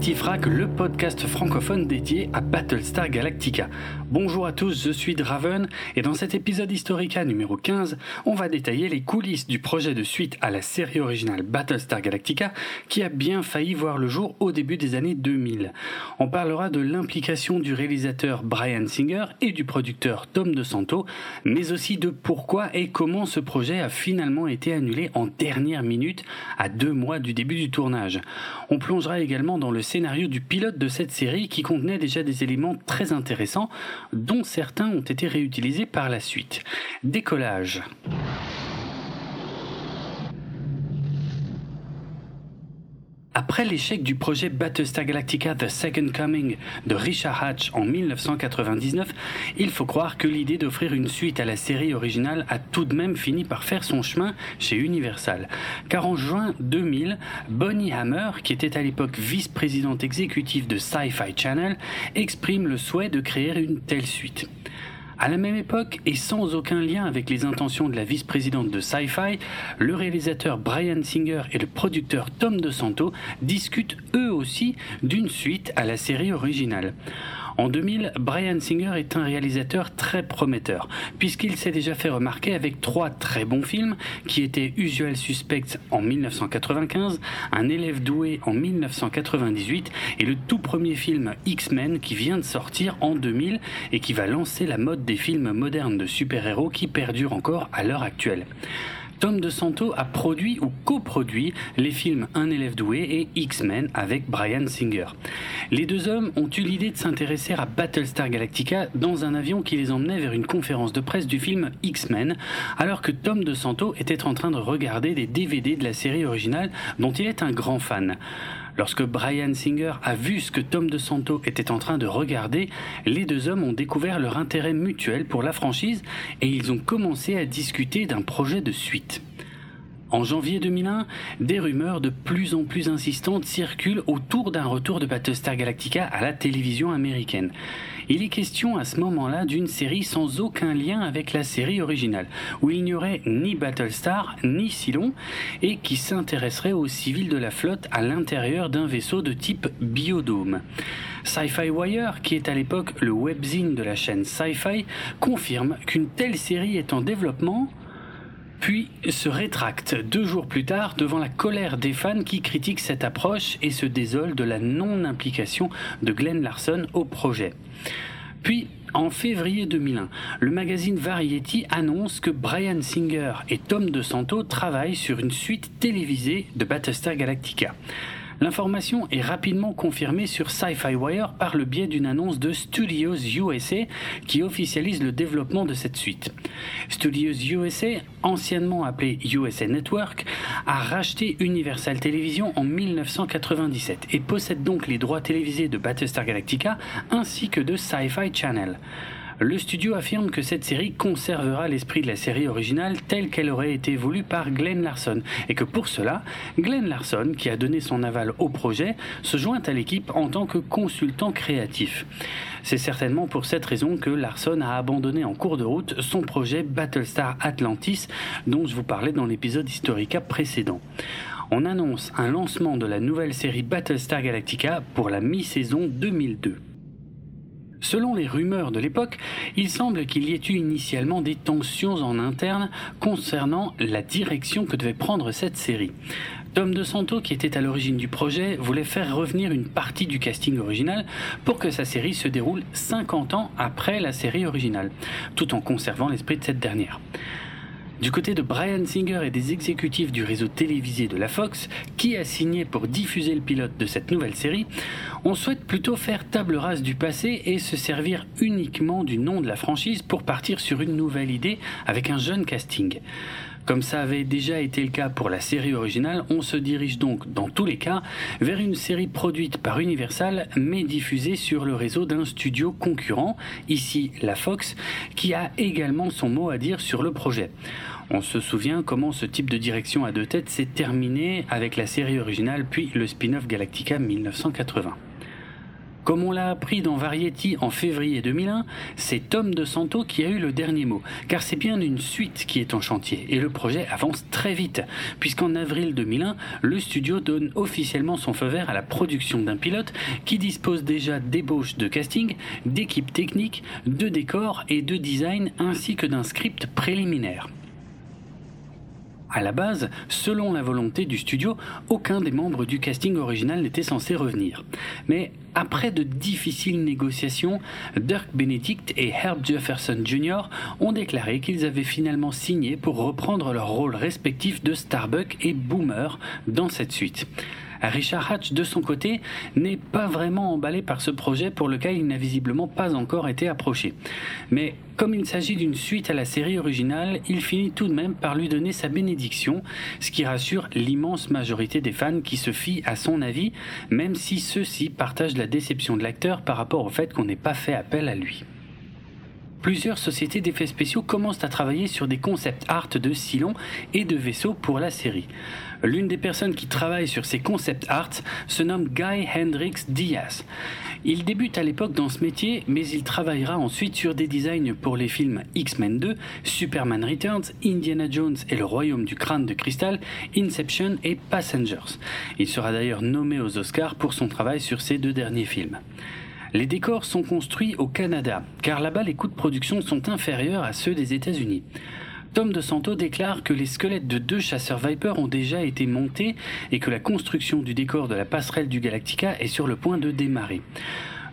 Galactifrac, le podcast francophone dédié à Battlestar Galactica. Bonjour à tous, je suis Draven et dans cet épisode Historica numéro 15, on va détailler les coulisses du projet de suite à la série originale Battlestar Galactica qui a bien failli voir le jour au début des années 2000. On parlera de l'implication du réalisateur Brian Singer et du producteur Tom DeSanto, mais aussi de pourquoi et comment ce projet a finalement été annulé en dernière minute à deux mois du début du tournage. On plongera également dans le scénario du pilote de cette série qui contenait déjà des éléments très intéressants dont certains ont été réutilisés par la suite. Décollage. Après l'échec du projet Battlestar Galactica The Second Coming de Richard Hatch en 1999, il faut croire que l'idée d'offrir une suite à la série originale a tout de même fini par faire son chemin chez Universal. Car en juin 2000, Bonnie Hammer, qui était à l'époque vice-présidente exécutive de Sci-Fi Channel, exprime le souhait de créer une telle suite. À la même époque, et sans aucun lien avec les intentions de la vice-présidente de Sci-Fi, le réalisateur Brian Singer et le producteur Tom DeSanto discutent eux aussi d'une suite à la série originale. En 2000, Brian Singer est un réalisateur très prometteur, puisqu'il s'est déjà fait remarquer avec trois très bons films, qui étaient Usual Suspects en 1995, Un élève doué en 1998 et le tout premier film X-Men qui vient de sortir en 2000 et qui va lancer la mode des films modernes de super-héros qui perdurent encore à l'heure actuelle. Tom DeSanto a produit ou coproduit les films Un élève doué et X-Men avec Brian Singer. Les deux hommes ont eu l'idée de s'intéresser à Battlestar Galactica dans un avion qui les emmenait vers une conférence de presse du film X-Men, alors que Tom DeSanto était en train de regarder des DVD de la série originale dont il est un grand fan. Lorsque Brian Singer a vu ce que Tom DeSanto était en train de regarder, les deux hommes ont découvert leur intérêt mutuel pour la franchise et ils ont commencé à discuter d'un projet de suite. En janvier 2001, des rumeurs de plus en plus insistantes circulent autour d'un retour de Battlestar Galactica à la télévision américaine. Il est question à ce moment-là d'une série sans aucun lien avec la série originale, où il n'y aurait ni Battlestar ni Cylon, et qui s'intéresserait aux civils de la flotte à l'intérieur d'un vaisseau de type biodôme. Sci-Fi Wire, qui est à l'époque le webzine de la chaîne Sci-Fi, confirme qu'une telle série est en développement puis se rétracte deux jours plus tard devant la colère des fans qui critiquent cette approche et se désolent de la non-implication de Glenn Larson au projet. Puis, en février 2001, le magazine Variety annonce que Brian Singer et Tom DeSanto travaillent sur une suite télévisée de Battlestar Galactica. L'information est rapidement confirmée sur Sci-Fi Wire par le biais d'une annonce de Studios USA qui officialise le développement de cette suite. Studios USA, anciennement appelé USA Network, a racheté Universal Television en 1997 et possède donc les droits télévisés de Battlestar Galactica ainsi que de Sci-Fi Channel le studio affirme que cette série conservera l'esprit de la série originale telle qu'elle aurait été voulue par Glenn Larson et que pour cela, Glenn Larson, qui a donné son aval au projet, se joint à l'équipe en tant que consultant créatif. C'est certainement pour cette raison que Larson a abandonné en cours de route son projet Battlestar Atlantis dont je vous parlais dans l'épisode Historica précédent on annonce un lancement de la nouvelle série Battlestar Galactica pour la mi-saison 2002. Selon les rumeurs de l'époque, il semble qu'il y ait eu initialement des tensions en interne concernant la direction que devait prendre cette série. Tom DeSanto, qui était à l'origine du projet, voulait faire revenir une partie du casting original pour que sa série se déroule 50 ans après la série originale, tout en conservant l'esprit de cette dernière. Du côté de Brian Singer et des exécutifs du réseau télévisé de la Fox, qui a signé pour diffuser le pilote de cette nouvelle série, on souhaite plutôt faire table rase du passé et se servir uniquement du nom de la franchise pour partir sur une nouvelle idée avec un jeune casting. Comme ça avait déjà été le cas pour la série originale, on se dirige donc dans tous les cas vers une série produite par Universal mais diffusée sur le réseau d'un studio concurrent, ici la Fox, qui a également son mot à dire sur le projet. On se souvient comment ce type de direction à deux têtes s'est terminé avec la série originale puis le spin-off Galactica 1980. Comme on l'a appris dans Variety en février 2001, c'est Tom DeSanto qui a eu le dernier mot, car c'est bien une suite qui est en chantier, et le projet avance très vite, puisqu'en avril 2001, le studio donne officiellement son feu vert à la production d'un pilote qui dispose déjà d'ébauches de casting, d'équipes techniques, de décors et de design, ainsi que d'un script préliminaire. À la base, selon la volonté du studio, aucun des membres du casting original n'était censé revenir. Mais après de difficiles négociations, Dirk Benedict et Herb Jefferson Jr. ont déclaré qu'ils avaient finalement signé pour reprendre leurs rôles respectifs de Starbuck et Boomer dans cette suite. Richard Hatch, de son côté, n'est pas vraiment emballé par ce projet pour lequel il n'a visiblement pas encore été approché. Mais comme il s'agit d'une suite à la série originale, il finit tout de même par lui donner sa bénédiction, ce qui rassure l'immense majorité des fans qui se fient à son avis, même si ceux-ci partagent la déception de l'acteur par rapport au fait qu'on n'ait pas fait appel à lui plusieurs sociétés d'effets spéciaux commencent à travailler sur des concepts art de Silon et de vaisseaux pour la série. L'une des personnes qui travaille sur ces concepts art se nomme Guy Hendrix Diaz. Il débute à l'époque dans ce métier, mais il travaillera ensuite sur des designs pour les films X-Men 2, Superman Returns, Indiana Jones et le Royaume du Crâne de Cristal, Inception et Passengers. Il sera d'ailleurs nommé aux Oscars pour son travail sur ces deux derniers films. Les décors sont construits au Canada, car là-bas les coûts de production sont inférieurs à ceux des États-Unis. Tom De Santo déclare que les squelettes de deux chasseurs Viper ont déjà été montés et que la construction du décor de la passerelle du Galactica est sur le point de démarrer.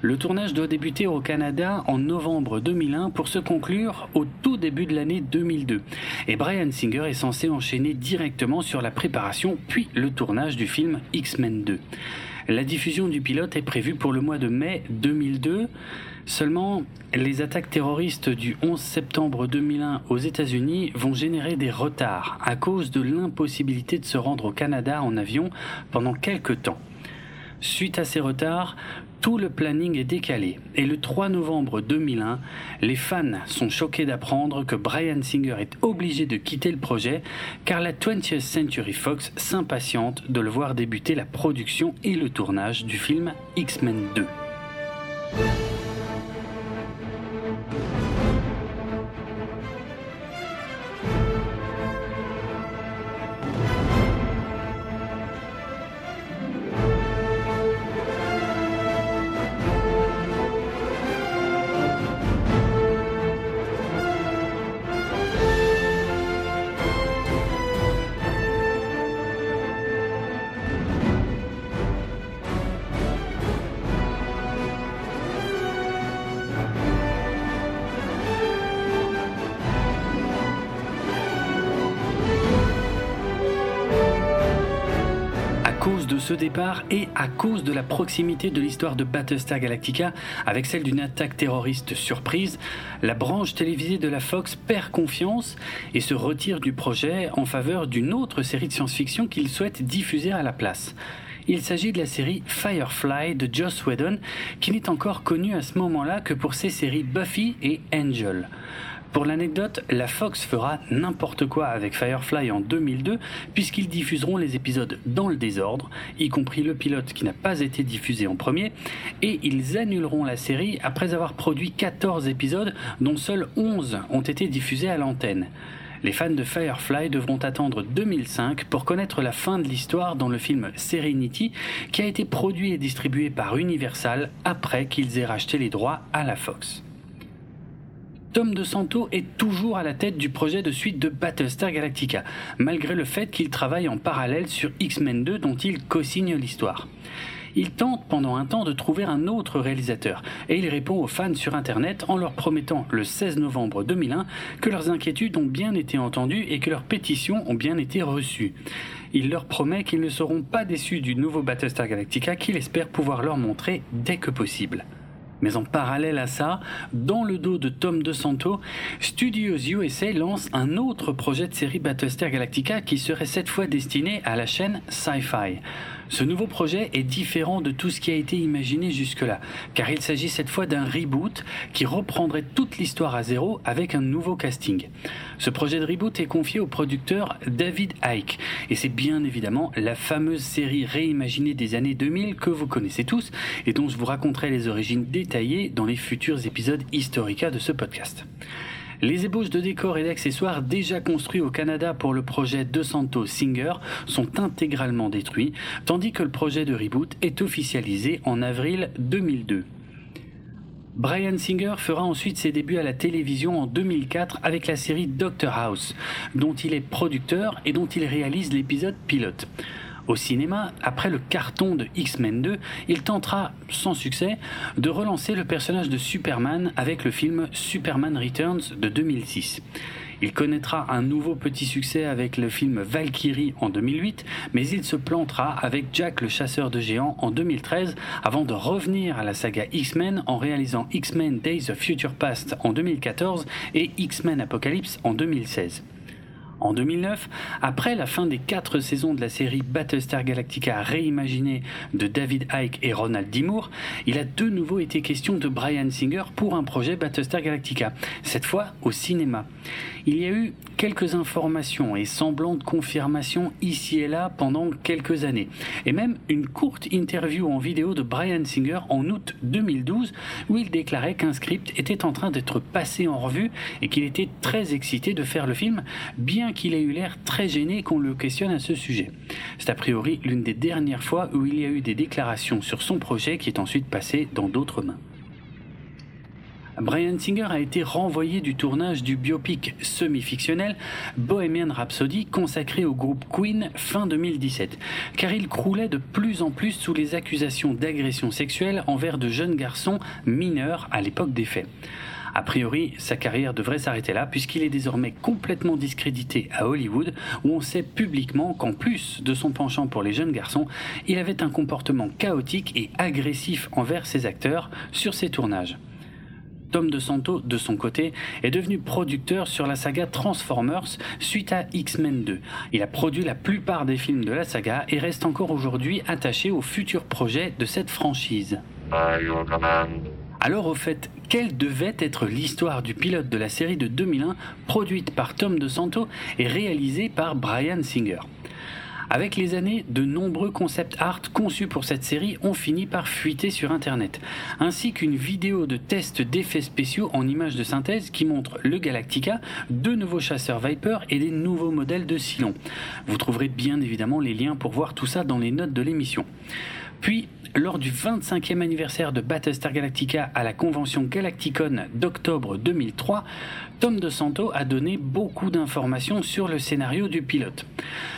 Le tournage doit débuter au Canada en novembre 2001 pour se conclure au tout début de l'année 2002. Et Brian Singer est censé enchaîner directement sur la préparation puis le tournage du film X-Men 2. La diffusion du pilote est prévue pour le mois de mai 2002. Seulement, les attaques terroristes du 11 septembre 2001 aux États-Unis vont générer des retards à cause de l'impossibilité de se rendre au Canada en avion pendant quelques temps. Suite à ces retards, tout le planning est décalé et le 3 novembre 2001, les fans sont choqués d'apprendre que Brian Singer est obligé de quitter le projet car la 20th Century Fox s'impatiente de le voir débuter la production et le tournage du film X-Men 2. De ce départ et à cause de la proximité de l'histoire de Battlestar Galactica avec celle d'une attaque terroriste surprise, la branche télévisée de la Fox perd confiance et se retire du projet en faveur d'une autre série de science-fiction qu'il souhaite diffuser à la place. Il s'agit de la série Firefly de Joss Whedon, qui n'est encore connue à ce moment-là que pour ses séries Buffy et Angel. Pour l'anecdote, la Fox fera n'importe quoi avec Firefly en 2002 puisqu'ils diffuseront les épisodes dans le désordre, y compris le pilote qui n'a pas été diffusé en premier, et ils annuleront la série après avoir produit 14 épisodes dont seuls 11 ont été diffusés à l'antenne. Les fans de Firefly devront attendre 2005 pour connaître la fin de l'histoire dans le film Serenity qui a été produit et distribué par Universal après qu'ils aient racheté les droits à la Fox. Tom DeSanto est toujours à la tête du projet de suite de Battlestar Galactica, malgré le fait qu'il travaille en parallèle sur X-Men 2 dont il co-signe l'histoire. Il tente pendant un temps de trouver un autre réalisateur et il répond aux fans sur Internet en leur promettant le 16 novembre 2001 que leurs inquiétudes ont bien été entendues et que leurs pétitions ont bien été reçues. Il leur promet qu'ils ne seront pas déçus du nouveau Battlestar Galactica qu'il espère pouvoir leur montrer dès que possible. Mais en parallèle à ça, dans le dos de Tom DeSanto, Studios USA lance un autre projet de série Battlestar Galactica qui serait cette fois destiné à la chaîne Sci-Fi. Ce nouveau projet est différent de tout ce qui a été imaginé jusque-là, car il s'agit cette fois d'un reboot qui reprendrait toute l'histoire à zéro avec un nouveau casting. Ce projet de reboot est confié au producteur David Icke, et c'est bien évidemment la fameuse série réimaginée des années 2000 que vous connaissez tous et dont je vous raconterai les origines détaillées dans les futurs épisodes Historica de ce podcast. Les ébauches de décors et d'accessoires déjà construits au Canada pour le projet De Santo Singer sont intégralement détruits, tandis que le projet de reboot est officialisé en avril 2002. Brian Singer fera ensuite ses débuts à la télévision en 2004 avec la série Doctor House, dont il est producteur et dont il réalise l'épisode pilote. Au cinéma, après le carton de X-Men 2, il tentera, sans succès, de relancer le personnage de Superman avec le film Superman Returns de 2006. Il connaîtra un nouveau petit succès avec le film Valkyrie en 2008, mais il se plantera avec Jack le chasseur de géants en 2013 avant de revenir à la saga X-Men en réalisant X-Men Days of Future Past en 2014 et X-Men Apocalypse en 2016. En 2009, après la fin des quatre saisons de la série Battlestar Galactica réimaginée de David Icke et Ronald D. Il a de nouveau été question de Brian Singer pour un projet Battlestar Galactica, cette fois au cinéma. Il y a eu quelques informations et semblants de confirmation ici et là pendant quelques années, et même une courte interview en vidéo de Brian Singer en août 2012 où il déclarait qu'un script était en train d'être passé en revue et qu'il était très excité de faire le film, bien qu'il ait eu l'air très gêné qu'on le questionne à ce sujet. C'est a priori l'une des dernières fois où il y a eu des déclarations sur son projet qui est ensuite passé dans d'autres mains. Brian Singer a été renvoyé du tournage du biopic semi-fictionnel Bohemian Rhapsody consacré au groupe Queen fin 2017, car il croulait de plus en plus sous les accusations d'agression sexuelle envers de jeunes garçons mineurs à l'époque des faits. A priori, sa carrière devrait s'arrêter là puisqu'il est désormais complètement discrédité à Hollywood où on sait publiquement qu'en plus de son penchant pour les jeunes garçons, il avait un comportement chaotique et agressif envers ses acteurs sur ses tournages. Tom DeSanto, de son côté, est devenu producteur sur la saga Transformers suite à X-Men 2. Il a produit la plupart des films de la saga et reste encore aujourd'hui attaché au futur projet de cette franchise. Alors au fait, quelle devait être l'histoire du pilote de la série de 2001 produite par Tom DeSanto et réalisée par Brian Singer? Avec les années, de nombreux concept art conçus pour cette série ont fini par fuiter sur Internet, ainsi qu'une vidéo de test d'effets spéciaux en images de synthèse qui montre le Galactica, deux nouveaux chasseurs Viper et des nouveaux modèles de Cylon. Vous trouverez bien évidemment les liens pour voir tout ça dans les notes de l'émission. Puis, lors du 25e anniversaire de Battlestar Galactica à la convention Galacticon d'octobre 2003, Tom DeSanto a donné beaucoup d'informations sur le scénario du pilote.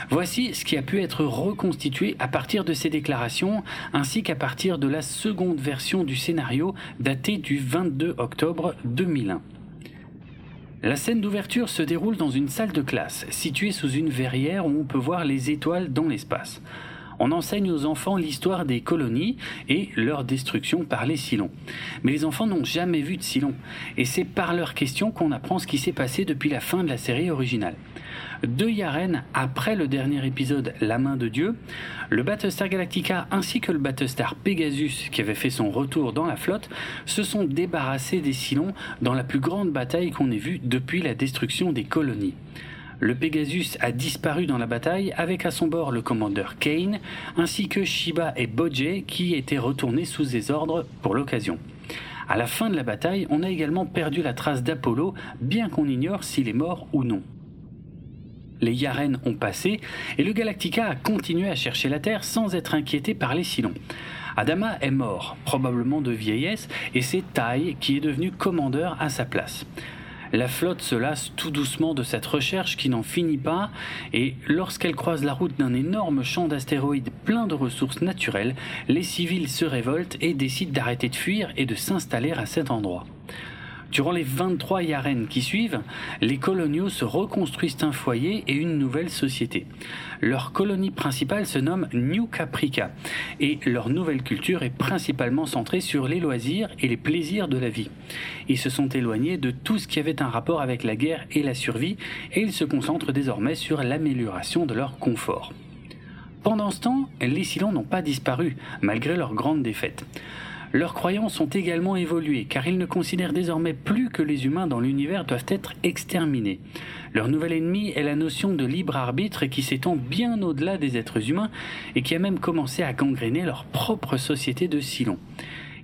Voici ce qui a pu être reconstitué à partir de ces déclarations, ainsi qu'à partir de la seconde version du scénario datée du 22 octobre 2001. La scène d'ouverture se déroule dans une salle de classe, située sous une verrière où on peut voir les étoiles dans l'espace on enseigne aux enfants l'histoire des colonies et leur destruction par les Cylons. Mais les enfants n'ont jamais vu de Cylons, et c'est par leurs questions qu'on apprend ce qui s'est passé depuis la fin de la série originale. Deux Yaren après le dernier épisode La main de Dieu, le Battlestar Galactica ainsi que le Battlestar Pegasus qui avait fait son retour dans la flotte se sont débarrassés des Cylons dans la plus grande bataille qu'on ait vue depuis la destruction des colonies le Pegasus a disparu dans la bataille avec à son bord le commandeur Kane ainsi que Shiba et Bojé qui étaient retournés sous ses ordres pour l'occasion. À la fin de la bataille, on a également perdu la trace d'Apollo, bien qu'on ignore s'il est mort ou non. Les Yaren ont passé et le Galactica a continué à chercher la Terre sans être inquiété par les Cylons. Adama est mort, probablement de vieillesse, et c'est Tai qui est devenu commandeur à sa place. La flotte se lasse tout doucement de cette recherche qui n'en finit pas, et lorsqu'elle croise la route d'un énorme champ d'astéroïdes plein de ressources naturelles, les civils se révoltent et décident d'arrêter de fuir et de s'installer à cet endroit. Durant les 23 Yaren qui suivent, les coloniaux se reconstruisent un foyer et une nouvelle société. Leur colonie principale se nomme New Caprica et leur nouvelle culture est principalement centrée sur les loisirs et les plaisirs de la vie. Ils se sont éloignés de tout ce qui avait un rapport avec la guerre et la survie et ils se concentrent désormais sur l'amélioration de leur confort. Pendant ce temps, les Cylons n'ont pas disparu, malgré leur grande défaite. Leurs croyances ont également évolué, car ils ne considèrent désormais plus que les humains dans l'univers doivent être exterminés. Leur nouvel ennemi est la notion de libre arbitre qui s'étend bien au-delà des êtres humains et qui a même commencé à gangréner leur propre société de Cylons.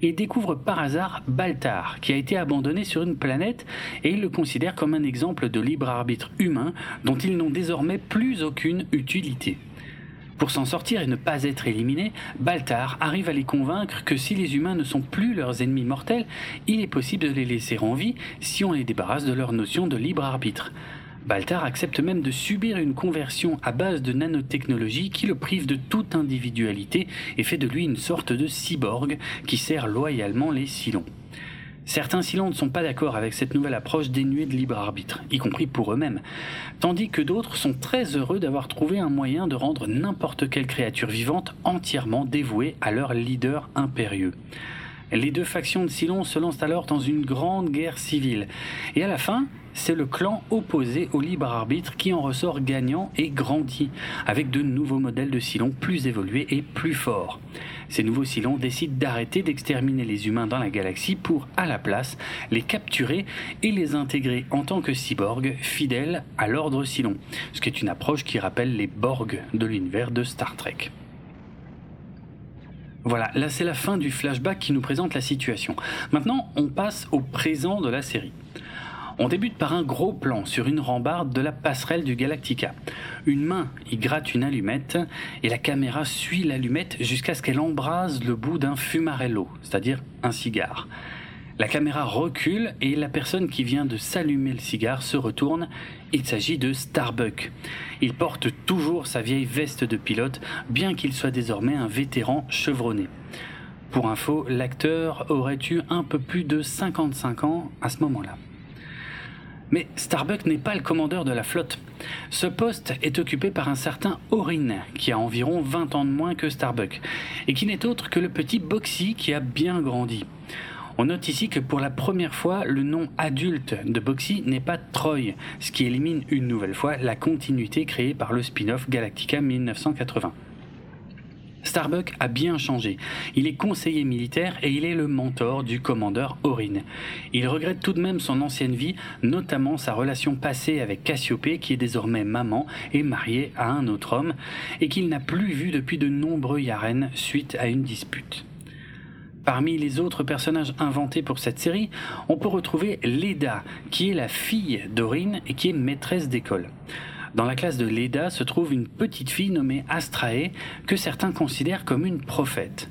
Ils découvrent par hasard Baltar, qui a été abandonné sur une planète, et ils le considèrent comme un exemple de libre arbitre humain dont ils n'ont désormais plus aucune utilité. Pour s'en sortir et ne pas être éliminé, Baltar arrive à les convaincre que si les humains ne sont plus leurs ennemis mortels, il est possible de les laisser en vie si on les débarrasse de leur notion de libre arbitre. Baltar accepte même de subir une conversion à base de nanotechnologie qui le prive de toute individualité et fait de lui une sorte de cyborg qui sert loyalement les Cylons. Certains Cylons ne sont pas d'accord avec cette nouvelle approche dénuée de libre arbitre, y compris pour eux-mêmes, tandis que d'autres sont très heureux d'avoir trouvé un moyen de rendre n'importe quelle créature vivante entièrement dévouée à leur leader impérieux. Les deux factions de Cylons se lancent alors dans une grande guerre civile, et à la fin, c'est le clan opposé au libre arbitre qui en ressort gagnant et grandit, avec de nouveaux modèles de Cylons plus évolués et plus forts. Ces nouveaux Cylons décident d'arrêter d'exterminer les humains dans la galaxie pour, à la place, les capturer et les intégrer en tant que cyborgs fidèles à l'ordre Cylon, ce qui est une approche qui rappelle les Borg de l'univers de Star Trek. Voilà, là c'est la fin du flashback qui nous présente la situation. Maintenant, on passe au présent de la série. On débute par un gros plan sur une rambarde de la passerelle du Galactica. Une main y gratte une allumette et la caméra suit l'allumette jusqu'à ce qu'elle embrase le bout d'un fumarello, c'est-à-dire un cigare. La caméra recule et la personne qui vient de s'allumer le cigare se retourne. Il s'agit de Starbuck. Il porte toujours sa vieille veste de pilote, bien qu'il soit désormais un vétéran chevronné. Pour info, l'acteur aurait eu un peu plus de 55 ans à ce moment-là. Mais Starbuck n'est pas le commandeur de la flotte. Ce poste est occupé par un certain Orin, qui a environ 20 ans de moins que Starbuck, et qui n'est autre que le petit Boxy qui a bien grandi. On note ici que pour la première fois, le nom adulte de Boxy n'est pas Troy, ce qui élimine une nouvelle fois la continuité créée par le spin-off Galactica 1980. Starbuck a bien changé. Il est conseiller militaire et il est le mentor du commandeur Orin. Il regrette tout de même son ancienne vie, notamment sa relation passée avec Cassiopée, qui est désormais maman et mariée à un autre homme, et qu'il n'a plus vu depuis de nombreux Yaren suite à une dispute. Parmi les autres personnages inventés pour cette série, on peut retrouver Leda, qui est la fille d'Orin et qui est maîtresse d'école. Dans la classe de Leda se trouve une petite fille nommée Astrae que certains considèrent comme une prophète.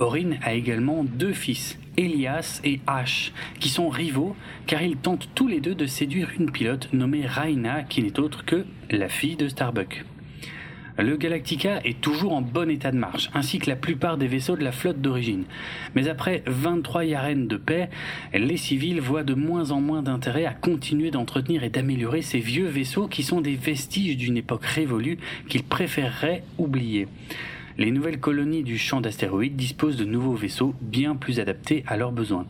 Orin a également deux fils, Elias et Ash, qui sont rivaux car ils tentent tous les deux de séduire une pilote nommée Raina qui n'est autre que la fille de Starbuck. Le Galactica est toujours en bon état de marche, ainsi que la plupart des vaisseaux de la flotte d'origine. Mais après 23 yarènes de paix, les civils voient de moins en moins d'intérêt à continuer d'entretenir et d'améliorer ces vieux vaisseaux qui sont des vestiges d'une époque révolue qu'ils préféreraient oublier. Les nouvelles colonies du champ d'astéroïdes disposent de nouveaux vaisseaux bien plus adaptés à leurs besoins.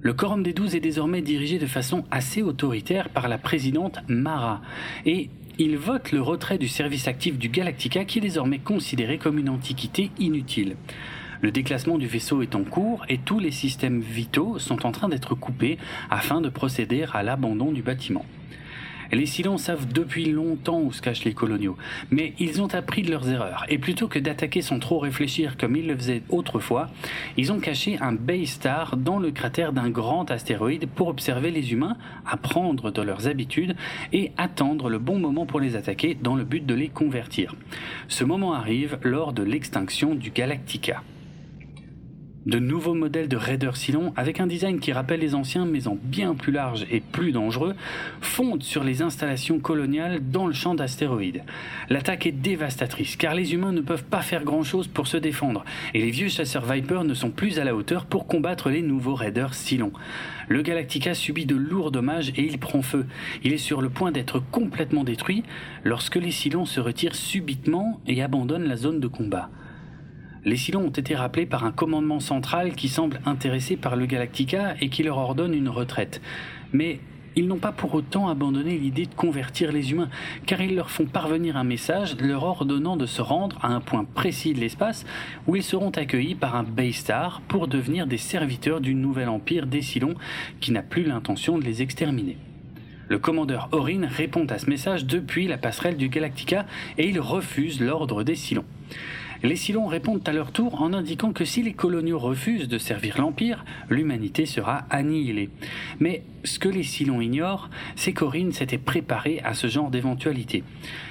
Le Quorum des Douze est désormais dirigé de façon assez autoritaire par la présidente Mara, et il vote le retrait du service actif du Galactica qui est désormais considéré comme une antiquité inutile. Le déclassement du vaisseau est en cours et tous les systèmes vitaux sont en train d'être coupés afin de procéder à l'abandon du bâtiment. Les Silons savent depuis longtemps où se cachent les coloniaux, mais ils ont appris de leurs erreurs, et plutôt que d'attaquer sans trop réfléchir comme ils le faisaient autrefois, ils ont caché un Baystar dans le cratère d'un grand astéroïde pour observer les humains, apprendre de leurs habitudes et attendre le bon moment pour les attaquer dans le but de les convertir. Ce moment arrive lors de l'extinction du Galactica. De nouveaux modèles de Raider Cylon, avec un design qui rappelle les anciens mais en bien plus large et plus dangereux, fondent sur les installations coloniales dans le champ d'astéroïdes. L'attaque est dévastatrice car les humains ne peuvent pas faire grand chose pour se défendre et les vieux chasseurs Viper ne sont plus à la hauteur pour combattre les nouveaux Raiders Cylon. Le Galactica subit de lourds dommages et il prend feu. Il est sur le point d'être complètement détruit lorsque les Cylons se retirent subitement et abandonnent la zone de combat. Les Cylons ont été rappelés par un commandement central qui semble intéressé par le Galactica et qui leur ordonne une retraite. Mais ils n'ont pas pour autant abandonné l'idée de convertir les humains, car ils leur font parvenir un message leur ordonnant de se rendre à un point précis de l'espace où ils seront accueillis par un Baystar pour devenir des serviteurs du nouvel empire des Cylons qui n'a plus l'intention de les exterminer. Le commandeur Orin répond à ce message depuis la passerelle du Galactica et il refuse l'ordre des Cylons. Les Cylons répondent à leur tour en indiquant que si les coloniaux refusent de servir l'Empire, l'humanité sera annihilée. Mais ce que les Cylons ignorent, c'est qu'Orin s'était préparé à ce genre d'éventualité.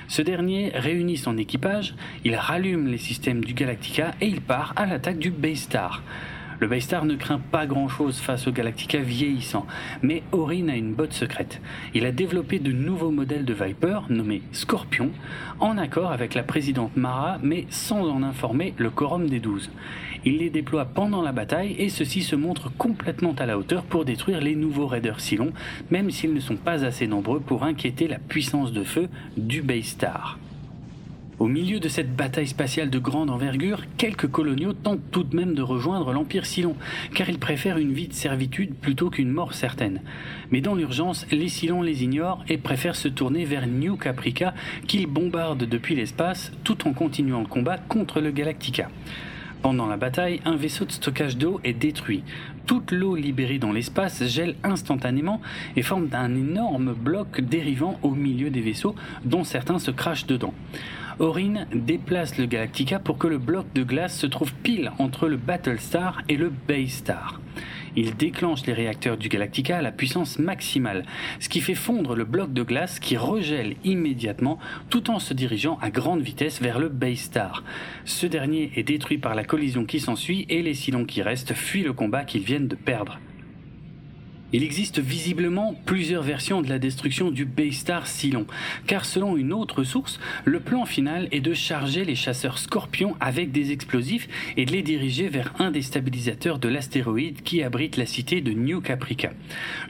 Ce dernier réunit son équipage, il rallume les systèmes du Galactica et il part à l'attaque du Baystar. Le Baystar ne craint pas grand-chose face au Galactica vieillissant, mais Orin a une botte secrète. Il a développé de nouveaux modèles de Viper, nommés Scorpion, en accord avec la présidente Mara, mais sans en informer le quorum des douze. Il les déploie pendant la bataille et ceux-ci se montrent complètement à la hauteur pour détruire les nouveaux raiders Cylon, même s'ils ne sont pas assez nombreux pour inquiéter la puissance de feu du Baystar. Au milieu de cette bataille spatiale de grande envergure, quelques coloniaux tentent tout de même de rejoindre l'Empire Cylon, car ils préfèrent une vie de servitude plutôt qu'une mort certaine. Mais dans l'urgence, les Cylons les ignorent et préfèrent se tourner vers New Caprica, qu'ils bombardent depuis l'espace, tout en continuant le combat contre le Galactica. Pendant la bataille, un vaisseau de stockage d'eau est détruit. Toute l'eau libérée dans l'espace gèle instantanément et forme un énorme bloc dérivant au milieu des vaisseaux, dont certains se crachent dedans. Orin déplace le Galactica pour que le bloc de glace se trouve pile entre le Battlestar et le Baystar. Il déclenche les réacteurs du Galactica à la puissance maximale, ce qui fait fondre le bloc de glace qui regèle immédiatement tout en se dirigeant à grande vitesse vers le Baystar. Ce dernier est détruit par la collision qui s'ensuit et les Cylons qui restent fuient le combat qu'ils viennent de perdre. Il existe visiblement plusieurs versions de la destruction du Baystar Cylon, car selon une autre source, le plan final est de charger les chasseurs Scorpions avec des explosifs et de les diriger vers un des stabilisateurs de l'astéroïde qui abrite la cité de New Caprica.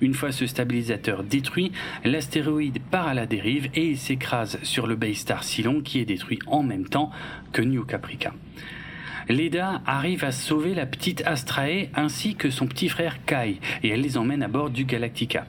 Une fois ce stabilisateur détruit, l'astéroïde part à la dérive et il s'écrase sur le Baystar Cylon qui est détruit en même temps que New Caprica. Leda arrive à sauver la petite Astrae ainsi que son petit frère Kai et elle les emmène à bord du Galactica.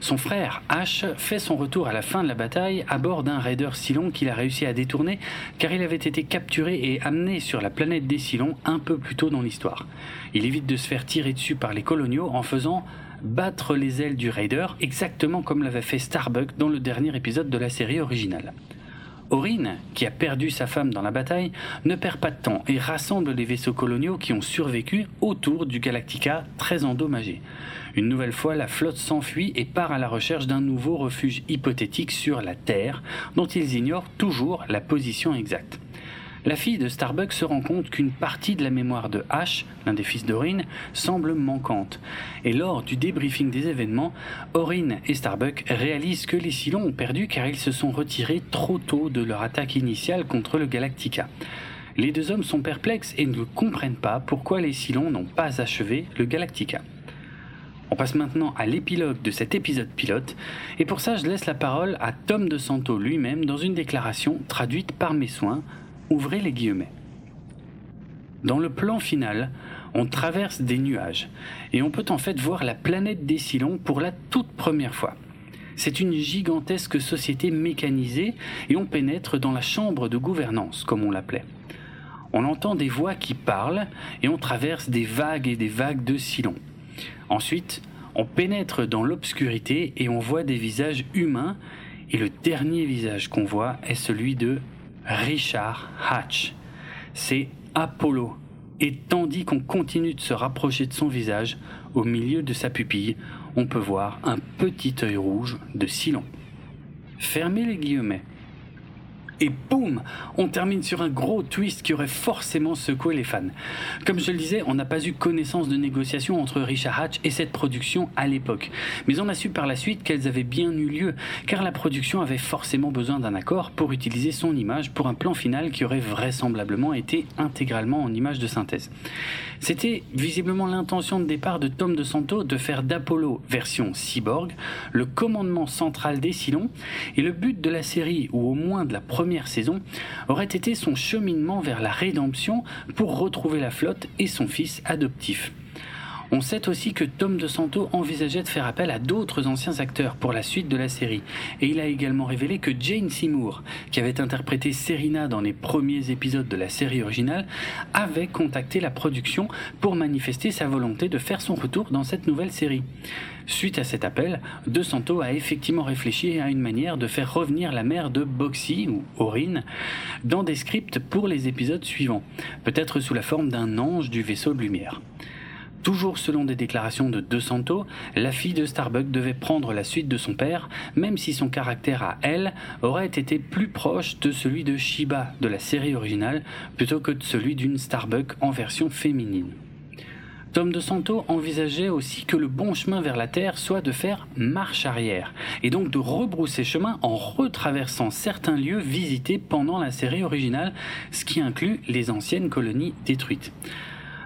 Son frère Ash fait son retour à la fin de la bataille à bord d'un raider Cylon qu'il a réussi à détourner car il avait été capturé et amené sur la planète des Cylons un peu plus tôt dans l'histoire. Il évite de se faire tirer dessus par les coloniaux en faisant battre les ailes du raider exactement comme l'avait fait Starbuck dans le dernier épisode de la série originale. Orin, qui a perdu sa femme dans la bataille, ne perd pas de temps et rassemble les vaisseaux coloniaux qui ont survécu autour du Galactica très endommagé. Une nouvelle fois, la flotte s'enfuit et part à la recherche d'un nouveau refuge hypothétique sur la Terre, dont ils ignorent toujours la position exacte. La fille de Starbuck se rend compte qu'une partie de la mémoire de Ash, l'un des fils d'Orin, semble manquante. Et lors du débriefing des événements, Orin et Starbuck réalisent que les Cylons ont perdu car ils se sont retirés trop tôt de leur attaque initiale contre le Galactica. Les deux hommes sont perplexes et ne comprennent pas pourquoi les Cylons n'ont pas achevé le Galactica. On passe maintenant à l'épilogue de cet épisode pilote, et pour ça je laisse la parole à Tom de Santo lui-même dans une déclaration traduite par mes soins Ouvrez les guillemets. Dans le plan final, on traverse des nuages et on peut en fait voir la planète des Cylons pour la toute première fois. C'est une gigantesque société mécanisée et on pénètre dans la chambre de gouvernance, comme on l'appelait. On entend des voix qui parlent et on traverse des vagues et des vagues de Cylons. Ensuite, on pénètre dans l'obscurité et on voit des visages humains et le dernier visage qu'on voit est celui de Richard Hatch. C'est Apollo. Et tandis qu'on continue de se rapprocher de son visage, au milieu de sa pupille, on peut voir un petit œil rouge de Silon. Fermez les guillemets et boum, on termine sur un gros twist qui aurait forcément secoué les fans. Comme je le disais, on n'a pas eu connaissance de négociations entre Richard Hatch et cette production à l'époque, mais on a su par la suite qu'elles avaient bien eu lieu, car la production avait forcément besoin d'un accord pour utiliser son image pour un plan final qui aurait vraisemblablement été intégralement en image de synthèse. C'était visiblement l'intention de départ de Tom de Santo de faire d'Apollo version cyborg le commandement central des Cylons, et le but de la série, ou au moins de la première saison, aurait été son cheminement vers la rédemption pour retrouver la flotte et son fils adoptif. On sait aussi que Tom DeSanto envisageait de faire appel à d'autres anciens acteurs pour la suite de la série, et il a également révélé que Jane Seymour, qui avait interprété Serena dans les premiers épisodes de la série originale, avait contacté la production pour manifester sa volonté de faire son retour dans cette nouvelle série. Suite à cet appel, De Santo a effectivement réfléchi à une manière de faire revenir la mère de Boxy, ou Aurine, dans des scripts pour les épisodes suivants, peut-être sous la forme d'un ange du vaisseau de lumière. Toujours selon des déclarations de De Santo, la fille de Starbuck devait prendre la suite de son père, même si son caractère à elle aurait été plus proche de celui de Shiba de la série originale plutôt que de celui d'une Starbuck en version féminine. Tom de Santo envisageait aussi que le bon chemin vers la Terre soit de faire marche arrière, et donc de rebrousser chemin en retraversant certains lieux visités pendant la série originale, ce qui inclut les anciennes colonies détruites.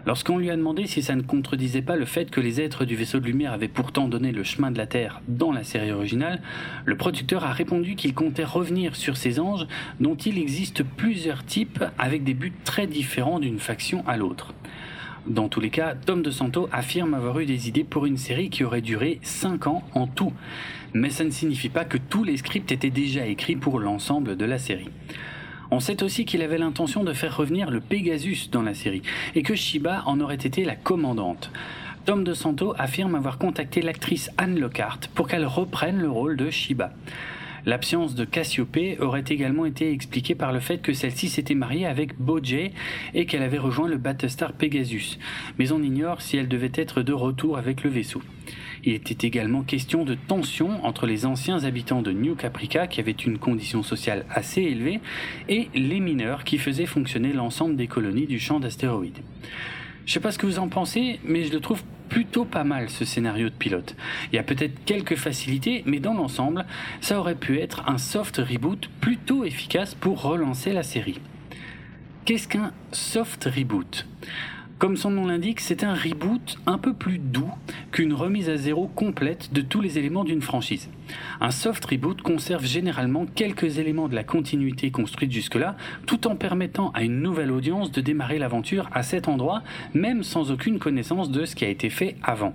Lorsqu'on lui a demandé si ça ne contredisait pas le fait que les êtres du vaisseau de lumière avaient pourtant donné le chemin de la Terre dans la série originale, le producteur a répondu qu'il comptait revenir sur ces anges dont il existe plusieurs types avec des buts très différents d'une faction à l'autre. Dans tous les cas, Tom DeSanto affirme avoir eu des idées pour une série qui aurait duré 5 ans en tout. Mais ça ne signifie pas que tous les scripts étaient déjà écrits pour l'ensemble de la série. On sait aussi qu'il avait l'intention de faire revenir le Pegasus dans la série, et que Shiba en aurait été la commandante. Tom DeSanto affirme avoir contacté l'actrice Anne Lockhart pour qu'elle reprenne le rôle de Shiba. L'absence de Cassiopée aurait également été expliquée par le fait que celle-ci s'était mariée avec Bojay et qu'elle avait rejoint le Battlestar Pegasus, mais on ignore si elle devait être de retour avec le vaisseau. Il était également question de tension entre les anciens habitants de New Caprica, qui avaient une condition sociale assez élevée, et les mineurs qui faisaient fonctionner l'ensemble des colonies du champ d'astéroïdes. Je sais pas ce que vous en pensez, mais je le trouve plutôt pas mal ce scénario de pilote. Il y a peut-être quelques facilités, mais dans l'ensemble, ça aurait pu être un soft reboot plutôt efficace pour relancer la série. Qu'est-ce qu'un soft reboot? Comme son nom l'indique, c'est un reboot un peu plus doux qu'une remise à zéro complète de tous les éléments d'une franchise. Un soft reboot conserve généralement quelques éléments de la continuité construite jusque-là, tout en permettant à une nouvelle audience de démarrer l'aventure à cet endroit, même sans aucune connaissance de ce qui a été fait avant.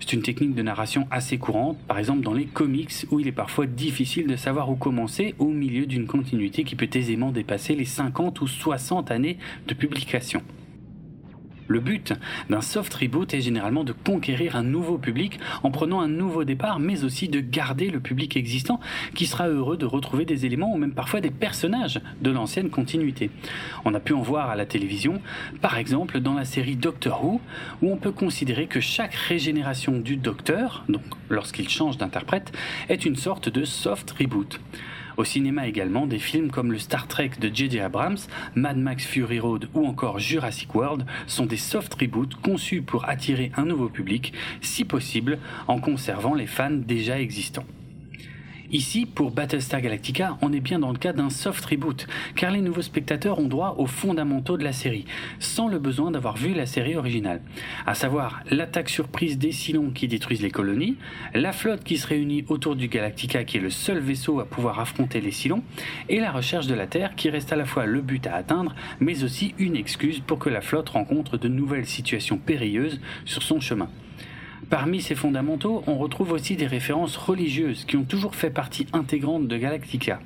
C'est une technique de narration assez courante, par exemple dans les comics, où il est parfois difficile de savoir où commencer au milieu d'une continuité qui peut aisément dépasser les 50 ou 60 années de publication. Le but d'un soft reboot est généralement de conquérir un nouveau public en prenant un nouveau départ, mais aussi de garder le public existant qui sera heureux de retrouver des éléments ou même parfois des personnages de l'ancienne continuité. On a pu en voir à la télévision, par exemple dans la série Doctor Who, où on peut considérer que chaque régénération du Docteur, donc lorsqu'il change d'interprète, est une sorte de soft reboot. Au cinéma également, des films comme le Star Trek de J.J. Abrams, Mad Max Fury Road ou encore Jurassic World sont des soft reboots conçus pour attirer un nouveau public, si possible en conservant les fans déjà existants. Ici, pour Battlestar Galactica, on est bien dans le cas d'un soft reboot, car les nouveaux spectateurs ont droit aux fondamentaux de la série, sans le besoin d'avoir vu la série originale. À savoir l'attaque surprise des Cylons qui détruisent les colonies, la flotte qui se réunit autour du Galactica qui est le seul vaisseau à pouvoir affronter les Cylons, et la recherche de la Terre qui reste à la fois le but à atteindre, mais aussi une excuse pour que la flotte rencontre de nouvelles situations périlleuses sur son chemin. Parmi ces fondamentaux, on retrouve aussi des références religieuses qui ont toujours fait partie intégrante de Galactica.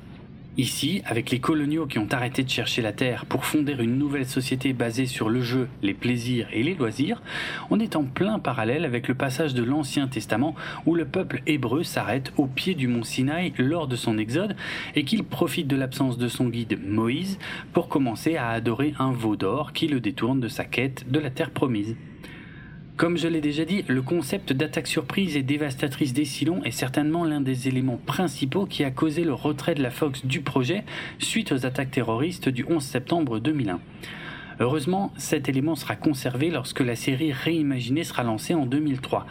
Ici, avec les coloniaux qui ont arrêté de chercher la Terre pour fonder une nouvelle société basée sur le jeu, les plaisirs et les loisirs, on est en plein parallèle avec le passage de l'Ancien Testament où le peuple hébreu s'arrête au pied du mont Sinaï lors de son exode et qu'il profite de l'absence de son guide Moïse pour commencer à adorer un veau d'or qui le détourne de sa quête de la Terre promise. Comme je l'ai déjà dit, le concept d'attaque surprise et dévastatrice des Cylons est certainement l'un des éléments principaux qui a causé le retrait de la Fox du projet suite aux attaques terroristes du 11 septembre 2001. Heureusement, cet élément sera conservé lorsque la série réimaginée sera lancée en 2003.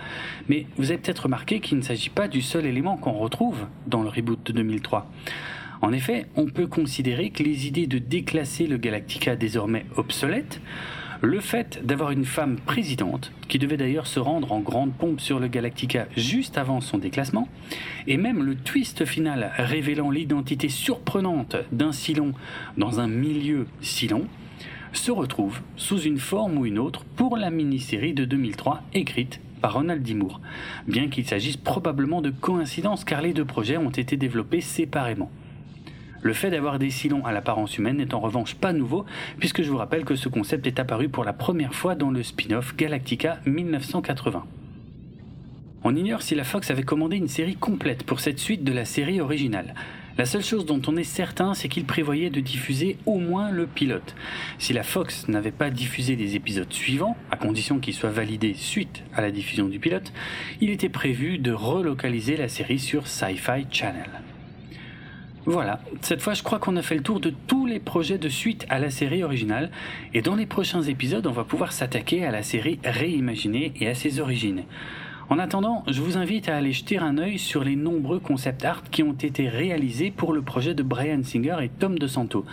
Mais vous avez peut-être remarqué qu'il ne s'agit pas du seul élément qu'on retrouve dans le reboot de 2003. En effet, on peut considérer que les idées de déclasser le Galactica désormais obsolète le fait d'avoir une femme présidente, qui devait d'ailleurs se rendre en grande pompe sur le Galactica juste avant son déclassement, et même le twist final révélant l'identité surprenante d'un Silon dans un milieu Silon, se retrouvent sous une forme ou une autre pour la mini-série de 2003 écrite par Ronald D. Moore, bien qu'il s'agisse probablement de coïncidence car les deux projets ont été développés séparément. Le fait d'avoir des silons à l'apparence humaine n'est en revanche pas nouveau, puisque je vous rappelle que ce concept est apparu pour la première fois dans le spin-off Galactica 1980. On ignore si la Fox avait commandé une série complète pour cette suite de la série originale. La seule chose dont on est certain, c'est qu'il prévoyait de diffuser au moins le pilote. Si la Fox n'avait pas diffusé les épisodes suivants, à condition qu'ils soient validés suite à la diffusion du pilote, il était prévu de relocaliser la série sur Sci-Fi Channel. Voilà, cette fois je crois qu'on a fait le tour de tous les projets de suite à la série originale, et dans les prochains épisodes on va pouvoir s'attaquer à la série réimaginée et à ses origines. En attendant, je vous invite à aller jeter un œil sur les nombreux concept art qui ont été réalisés pour le projet de Brian Singer et Tom DeSanto.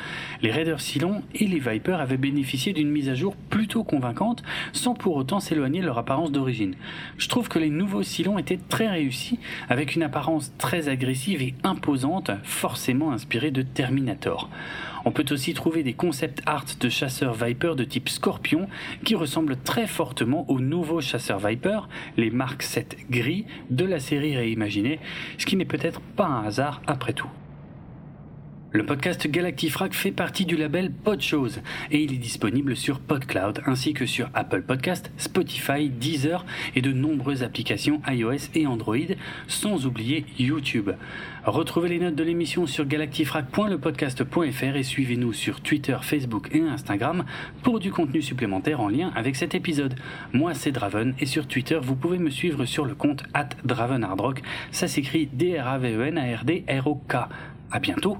Les Raiders Silon et les Vipers avaient bénéficié d'une mise à jour plutôt convaincante sans pour autant s'éloigner de leur apparence d'origine. Je trouve que les nouveaux Silons étaient très réussis avec une apparence très agressive et imposante, forcément inspirée de Terminator. On peut aussi trouver des concept art de chasseurs Viper de type Scorpion qui ressemblent très fortement aux nouveaux chasseurs Viper, les Mark 7 gris de la série réimaginée, ce qui n'est peut-être pas un hasard après tout. Le podcast Galactifrac fait partie du label Podchose et il est disponible sur PodCloud ainsi que sur Apple Podcast, Spotify, Deezer et de nombreuses applications iOS et Android, sans oublier YouTube. Retrouvez les notes de l'émission sur galactifrac.lepodcast.fr et suivez-nous sur Twitter, Facebook et Instagram pour du contenu supplémentaire en lien avec cet épisode. Moi c'est Draven et sur Twitter vous pouvez me suivre sur le compte at DravenHardRock. Ça s'écrit D-R-A-V-E-N-A-R-D-R-O-K. À bientôt.